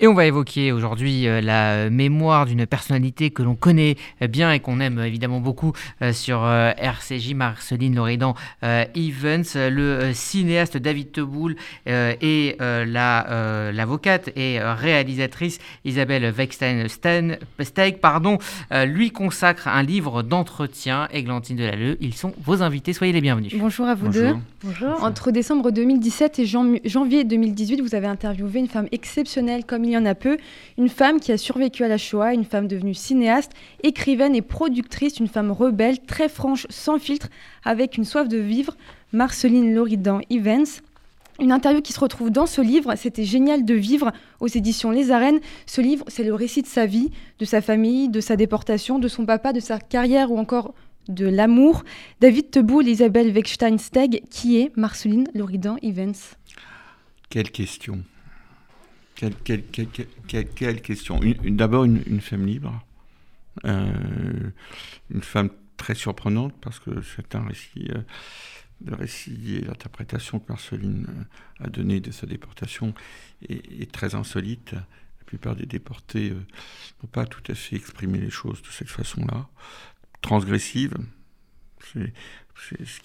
Et on va évoquer aujourd'hui euh, la mémoire d'une personnalité que l'on connaît bien et qu'on aime évidemment beaucoup euh, sur euh, RCJ, Marceline Loridan Evans, le cinéaste David Teboul et l'avocate et réalisatrice Isabelle Wegstein-Steig pardon, lui consacrent un livre d'entretien. Églantine Delalleux, ils sont vos invités, soyez les bienvenus. Bonjour à vous deux. Bonjour. Entre décembre 2017 et janvier 2018, vous avez interviewé une femme exceptionnelle comme il y en a peu, une femme qui a survécu à la Shoah, une femme devenue cinéaste, écrivaine et productrice, une femme rebelle, très franche, sans filtre, avec une soif de vivre, Marceline Loridan Evans. Une interview qui se retrouve dans ce livre, c'était génial de vivre aux éditions Les Arènes. Ce livre, c'est le récit de sa vie, de sa famille, de sa déportation, de son papa, de sa carrière ou encore de l'amour. David Teboul, Isabelle Wegstein-Steg, qui est Marceline Loridan Evans? Quelle question quelle, question D'abord, une, femme libre. Euh, une femme très surprenante parce que c'est un récit, euh, le récit et l'interprétation que Marceline euh, a donné de sa déportation est, très insolite. La plupart des déportés n'ont pas tout à fait exprimé les choses de cette façon-là. Transgressive, c'est ce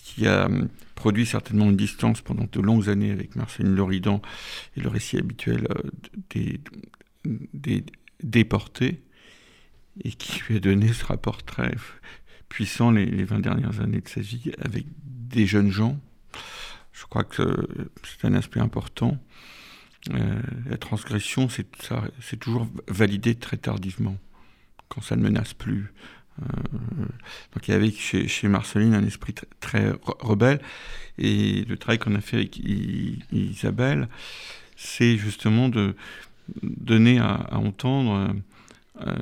qui, a, hum, produit certainement une distance pendant de longues années avec Marceline Loridan et le récit habituel euh, des, déportés, et qui lui a donné ce rapport très puissant les, les 20 dernières années de sa vie avec des jeunes gens. Je crois que c'est un aspect important. Euh, la transgression, c'est toujours validé très tardivement, quand ça ne menace plus. Euh, donc il y avait chez, Marceline un esprit très rebelle. Et le travail qu'on a fait avec Isabelle, c'est justement de donner à, entendre euh,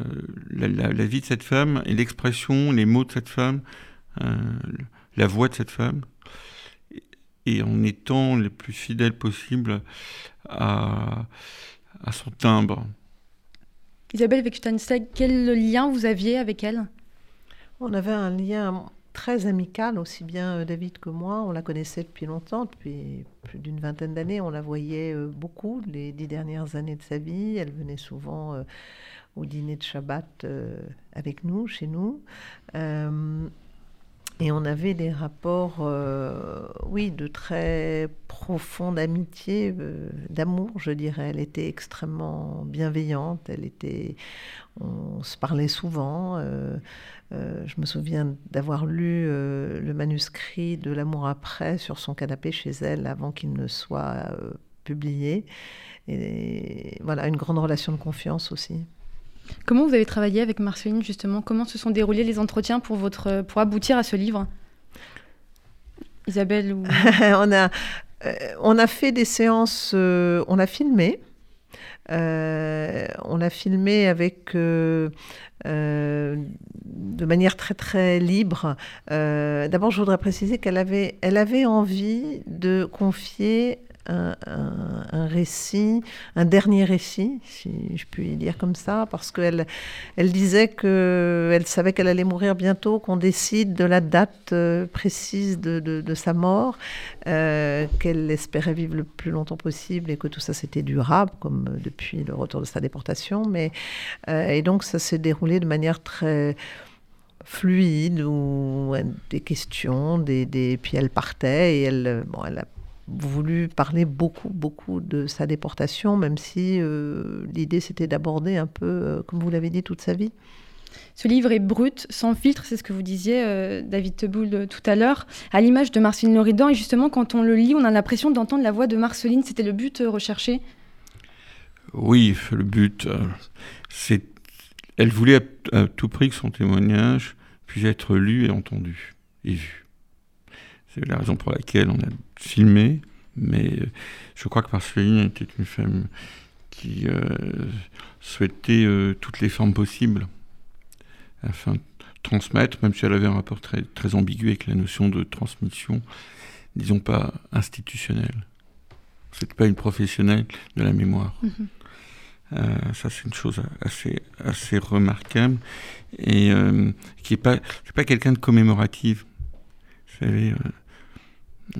la, vie de cette femme et l'expression, les mots de cette femme, euh, la voix de cette femme, et en étant le plus fidèle possible à, son timbre. Isabelle Wechtensteg, quel lien vous aviez avec elle? On avait un lien très amical, aussi bien euh, David que moi. On la connaissait depuis longtemps, depuis plus d'une vingtaine d'années. On la voyait euh, beaucoup les dix dernières années de sa vie. Elle venait souvent euh, au dîner de Shabbat avec nous, chez nous. Et on avait des rapports, euh, oui, de très profonde amitié, euh, d'amour, je dirais. Elle était extrêmement bienveillante. Elle était, on se parlait souvent. Euh, je me souviens d'avoir lu le manuscrit de L'amour après sur son canapé chez elle avant qu'il ne soit publié. Et voilà, une grande relation de confiance aussi. Comment vous avez travaillé avec Marceline justement? Comment se sont déroulés les entretiens pour, votre, pour aboutir à ce livre? Isabelle on, a, euh, on a fait des séances, euh, on a filmé. Euh, on a filmé avec de manière très très libre. D'abord, je voudrais préciser qu'elle avait, elle avait envie de confier un, récit, un dernier récit, si je puis dire comme ça, parce qu'elle elle disait qu'elle savait qu'elle allait mourir bientôt, qu'on décide de la date euh, précise de, sa mort, euh, qu'elle espérait vivre le plus longtemps possible et que tout ça c'était durable, comme depuis le retour de sa déportation. Mais, euh, et donc ça s'est déroulé de manière très fluide, ou des questions, des, des, puis elle partait et elle, bon, elle a voulu parler beaucoup, beaucoup de sa déportation, même si euh, l'idée c'était d'aborder un peu, euh, comme vous l'avez dit, toute sa vie. Ce livre est brut, sans filtre, c'est ce que vous disiez, euh, David Teboul, tout à l'heure, à l'image de Marceline Loridan. Et justement, quand on le lit, on a l'impression d'entendre la voix de Marceline. C'était le but recherché? Oui, le but, c'est. Elle voulait à, tout prix que son témoignage puisse être lu et entendu et vu. C'est la raison pour laquelle on a filmé, mais euh, je crois que Marceline était une femme qui euh, souhaitait euh, toutes les formes possibles afin de transmettre, même si elle avait un rapport très, très ambigu avec la notion de transmission, disons pas institutionnelle. C'était pas une professionnelle de la mémoire. Mm-hmm. ça, c'est une chose assez, assez remarquable et qui n'est pas, pas quelqu'un de commémorative. Vous savez,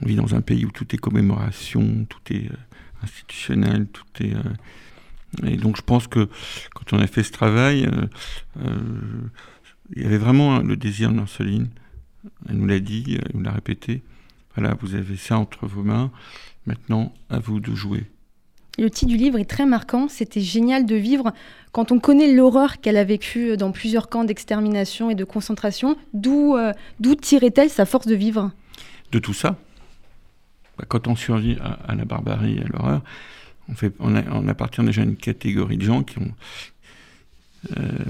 on vit dans un pays où tout est commémoration, tout est euh, institutionnel, tout est. et donc je pense que quand on a fait ce travail, il y avait vraiment le désir de Marceline. Elle nous l'a dit, elle nous l'a répété. Voilà, vous avez ça entre vos mains. Maintenant, à vous de jouer. Le titre du livre est très marquant. C'était génial de vivre quand on connaît l'horreur qu'elle a vécue dans plusieurs camps d'extermination et de concentration. D'où euh, tirait-elle sa force de vivre? De tout ça. Bah, quand on survit à, la barbarie et à l'horreur, on, fait, on, on, appartient déjà à une catégorie de gens qui ont. Euh,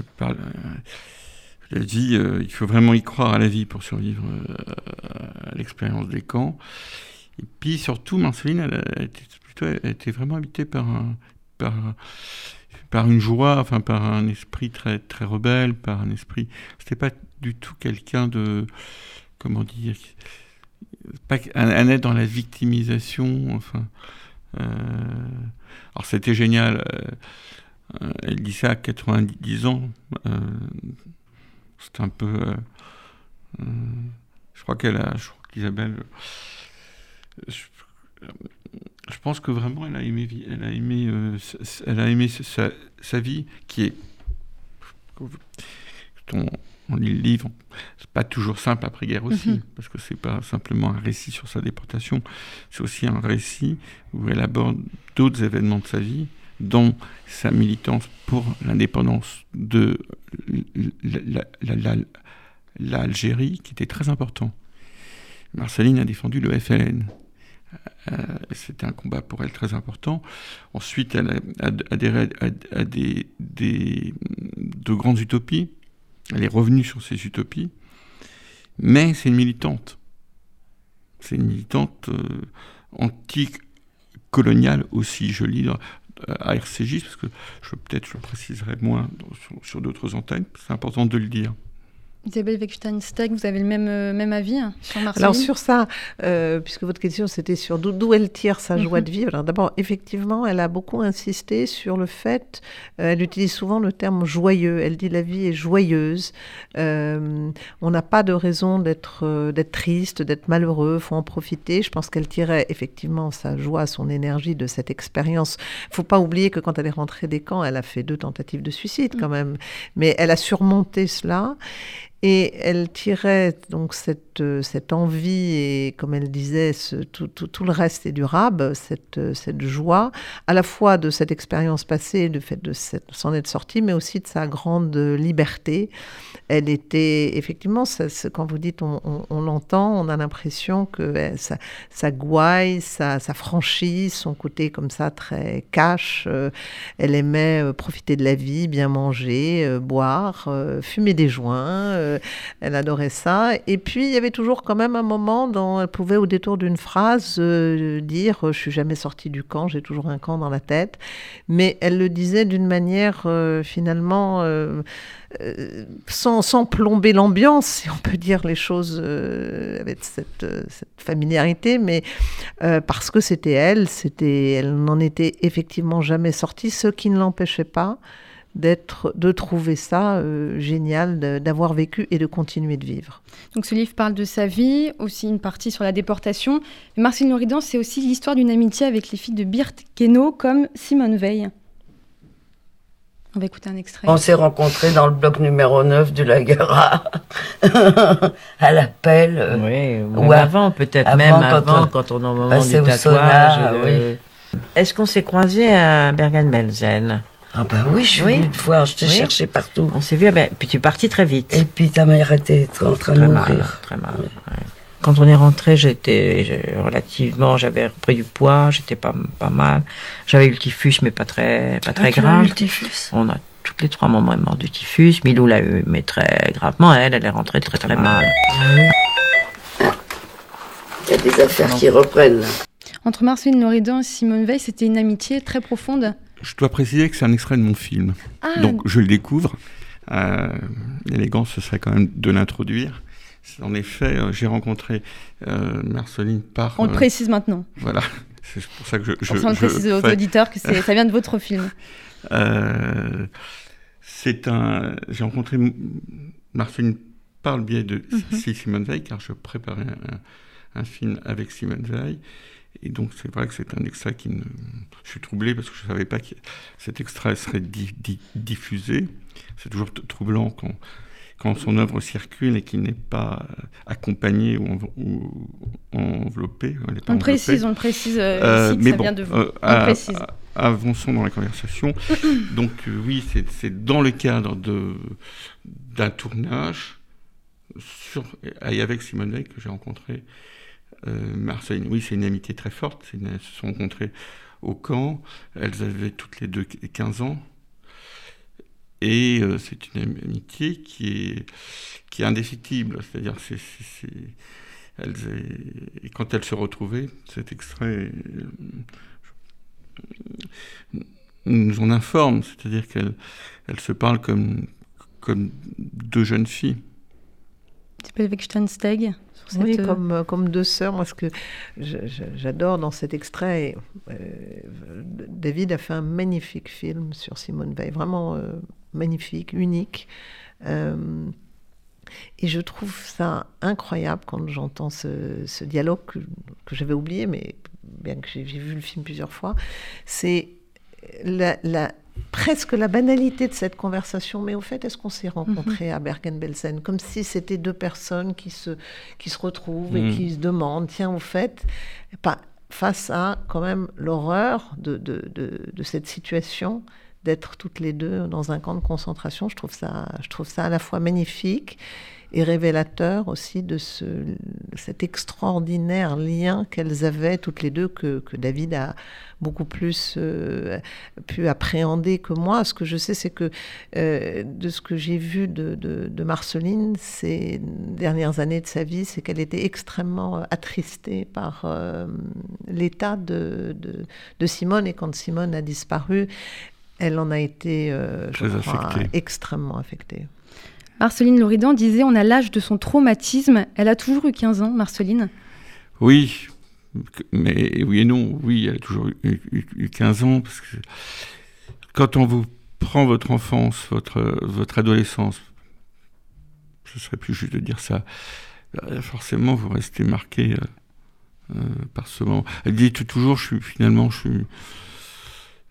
euh, dit, euh, il faut vraiment y croire à la vie pour survivre à l'expérience des camps. Et puis surtout, Marceline, elle, était, plutôt, elle était vraiment habitée par, un, par, par une joie, enfin par un esprit très, très rebelle, par un esprit. C'était pas du tout quelqu'un de. Comment dire pas, Elle est dans la victimisation, enfin. Euh, alors c'était génial. Euh, elle dit ça à 90 ans. Euh, c'est un peu. je crois qu'elle. Je crois qu'Isabelle je, pense que vraiment elle a aimé, elle a aimé, euh, elle a aimé sa, vie qui est. on, lit le livre, c'est pas toujours simple après-guerre aussi, mhm. parce que c'est pas simplement un récit sur sa déportation, c'est aussi un récit où elle aborde d'autres événements de sa vie, dont sa militance pour l'indépendance de l'Algérie, qui était très important. Marceline a défendu le FLN. Euh, c'était un combat pour elle très important. Ensuite, elle a adhéré à, des, de grandes utopies. Elle est revenue sur ces utopies. Mais c'est une militante. C'est une militante euh, anti-coloniale aussi. Je lis à RCJ, parce que peut-être je préciserai moins sur d'autres antennes. C'est important de le dire. Isabelle Weckstein-Steg, vous avez le même, euh, même avis hein, sur Marseille Alors sur ça, euh, puisque votre question c'était sur d'où elle tire sa joie de mhm. vivre. D'abord, effectivement, elle a beaucoup insisté sur le fait, euh, elle utilise souvent le terme joyeux. Elle dit la vie est joyeuse. on n'a pas de raison d'être d'être triste, d'être malheureux. Faut en profiter. Je pense qu'elle tirait effectivement sa joie, son énergie de cette expérience. Faut pas oublier que quand elle est rentrée des camps, elle a fait deux tentatives de suicide quand mm. même, mais elle a surmonté cela. Et elle tirait donc cette, euh, cette envie et, comme elle disait, tout, le reste est durable, cette, euh, cette joie, à la fois de cette expérience passée, du fait de s'en être sortie, mais aussi de sa grande liberté. Elle était, effectivement, ça, quand vous dites on, l'entend, on a l'impression que sa, sa gouaille, sa, sa, franchise, son côté comme ça très cash, euh, elle aimait profiter de la vie, bien manger, boire, fumer des joints euh, elle adorait ça. Et puis, il y avait toujours quand même un moment dont elle pouvait, au détour d'une phrase, euh, dire Je suis jamais sortie du camp, j'ai toujours un camp dans la tête. Mais elle le disait d'une manière euh, finalement. sans, plomber l'ambiance, si on peut dire les choses avec cette, cette, familiarité, mais parce que c'était elle, c'était, elle n'en était effectivement jamais sortie, ce qui ne l'empêchait pas d'être, de trouver ça euh, génial, d'avoir vécu et de continuer de vivre. Donc ce livre parle de sa vie, aussi une partie sur la déportation. Marcel Noridan, c'est aussi l'histoire d'une amitié avec les filles de Birte Keno comme Simone Veil. On va écouter un extrait. On s'est rencontrés dans le bloc numéro 9 du Lagara, à l'appel. Euh, oui, ou avant peut-être, même avant, quand on est au moment du tatouage. Est-ce qu'on s'est croisés à Bergen-Belsen? Ah ben oui, je suis venue te voir, je t'ai cherché partout. On s'est vu, ben, puis tu es parti très vite. Et puis ta mère était en train de mourir. très mal. Quand on est rentré, j'étais relativement, j'avais repris du poids, j'étais pas, pas mal. J'avais eu le typhus, mais pas très, pas très ah, grave. Eu le typhus? On a toutes les trois moments mort du typhus. Milou l'a eu, mais très gravement. Elle, elle est rentrée très très, mal. Il y a des affaires qui reprennent. Entre Marceline Loridan et Simone Veil, c'était une amitié très profonde je dois préciser que c'est un extrait de mon film. Ah. Donc je le découvre. Euh, L'élégance, ce serait quand même de l'introduire. En effet, euh, j'ai rencontré euh, Marceline par. On le précise maintenant. Voilà. C'est pour ça que je. je on précise aux auditeurs que ça vient de votre film. c'est un. J'ai rencontré Marceline par le biais de mhm. Simone Veil, car je préparais un, un film avec Simone Veil. Et donc c'est vrai que c'est un extrait qui me... Je suis troublé parce que je ne savais pas que cet extrait serait diffusé. C'est toujours troublant quand, quand son œuvre circule et qu'il n'est pas accompagné ou, enveloppé. On précise, on précise euh, euh, mais ça vient de vous. Euh, on précise. avançons dans la conversation. donc oui, c'est dans le cadre d'un tournage sur, et avec Simone Veil que j'ai rencontré euh, Marceline, oui, c'est une amitié très forte. elles se sont rencontrées au camp. Elles avaient toutes les deux 15 ans. Et euh, c'est une amitié qui est, indéfectible. C'est-à-dire, quand elles se retrouvaient, cet extrait euh, nous en informe. C'est-à-dire qu'elles elles se parlent comme deux jeunes filles. Steg oui, euh, comme, euh, comme deux sœurs. Moi, ce que j'adore dans cet extrait, euh, David a fait un magnifique film sur Simone Veil, vraiment magnifique, unique. et je trouve ça incroyable quand j'entends ce, dialogue que, que j'avais oublié, mais bien que j'ai vu le film plusieurs fois. C'est la, la presque la banalité de cette conversation, mais au fait, est-ce qu'on s'est rencontrés à Bergen-Belsen Comme si c'était deux personnes qui se, qui se retrouvent et mm. qui se demandent, tiens, au fait, pas, face à quand même l'horreur de, de, de, cette situation, d'être toutes les deux dans un camp de concentration, je trouve ça, je trouve ça à la fois magnifique et révélateur aussi de ce, cet extraordinaire lien qu'elles avaient toutes les deux, que, que David a beaucoup plus euh, pu appréhender que moi. Ce que je sais, c'est que euh, de ce que j'ai vu de, de, Marceline ces dernières années de sa vie, c'est qu'elle était extrêmement attristée par euh, l'état de, de, Simone. Et quand Simone a disparu, elle en a été, je crois, extrêmement affectée. Marceline Loridan disait on a l'âge de son traumatisme. Elle a toujours eu 15 ans, Marceline Oui, mais oui et non. Oui, elle a toujours eu, 15 ans. Parce que quand on vous prend votre enfance, votre, votre adolescence, ce serait plus juste de dire ça, euh, forcément vous restez marqué euh, euh, par ce moment. Elle dit toujours, je suis, finalement, je suis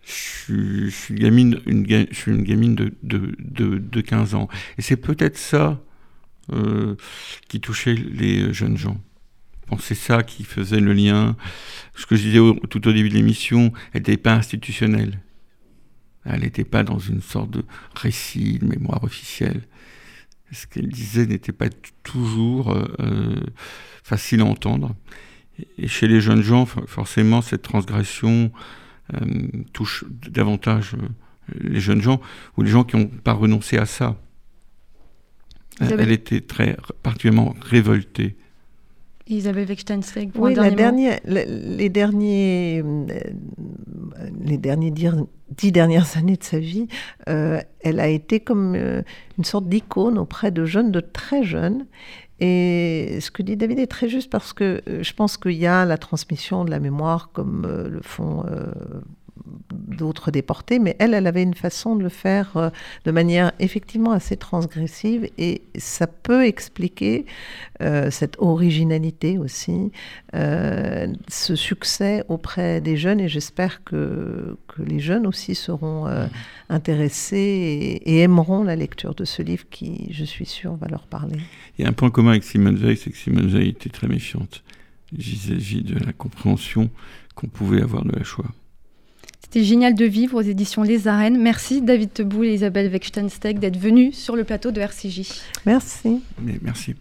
je suis, une gamine, de, de, de, 15 ans. Et c'est peut-être ça euh, qui touchait les jeunes gens. c'est ça qui faisait le lien. Ce que je disais tout au début de l'émission, elle n'était pas institutionnelle. Elle n'était pas dans une sorte de récit, de mémoire officielle. Ce qu'elle disait n'était pas toujours euh, facile à entendre. Et chez les jeunes gens, forcément, cette transgression, euh, touche davantage euh, les jeunes gens ou les gens qui n'ont pas renoncé à ça. Elle était très particulièrement révoltée. Isabelle Wechtensteg, pour oui, la dernière, les derniers, euh, les derniers dix dernières années de sa vie, elle a été comme une sorte d'icône auprès de jeunes, de très jeunes, et ce que dit David est très juste parce que euh, je pense qu'il y a la transmission de la mémoire comme euh, le font euh, d'autres déportés, mais elle, elle avait une façon de le faire de manière effectivement assez transgressive et ça peut expliquer cette originalité aussi, ce succès auprès des jeunes et j'espère que, que, les jeunes aussi seront intéressés et, aimeront la lecture de ce livre qui, je suis sûre, va leur parler. Il y a un point commun avec Simone Veil, c'est que Simone Veil était très méfiante. Il s'agit de la compréhension qu'on pouvait avoir de la Shoah. C'était génial de vivre aux éditions Les Arènes. Merci David Teboul et Isabelle Wechtensteg d'être venus sur le plateau de RCJ. Merci. Merci.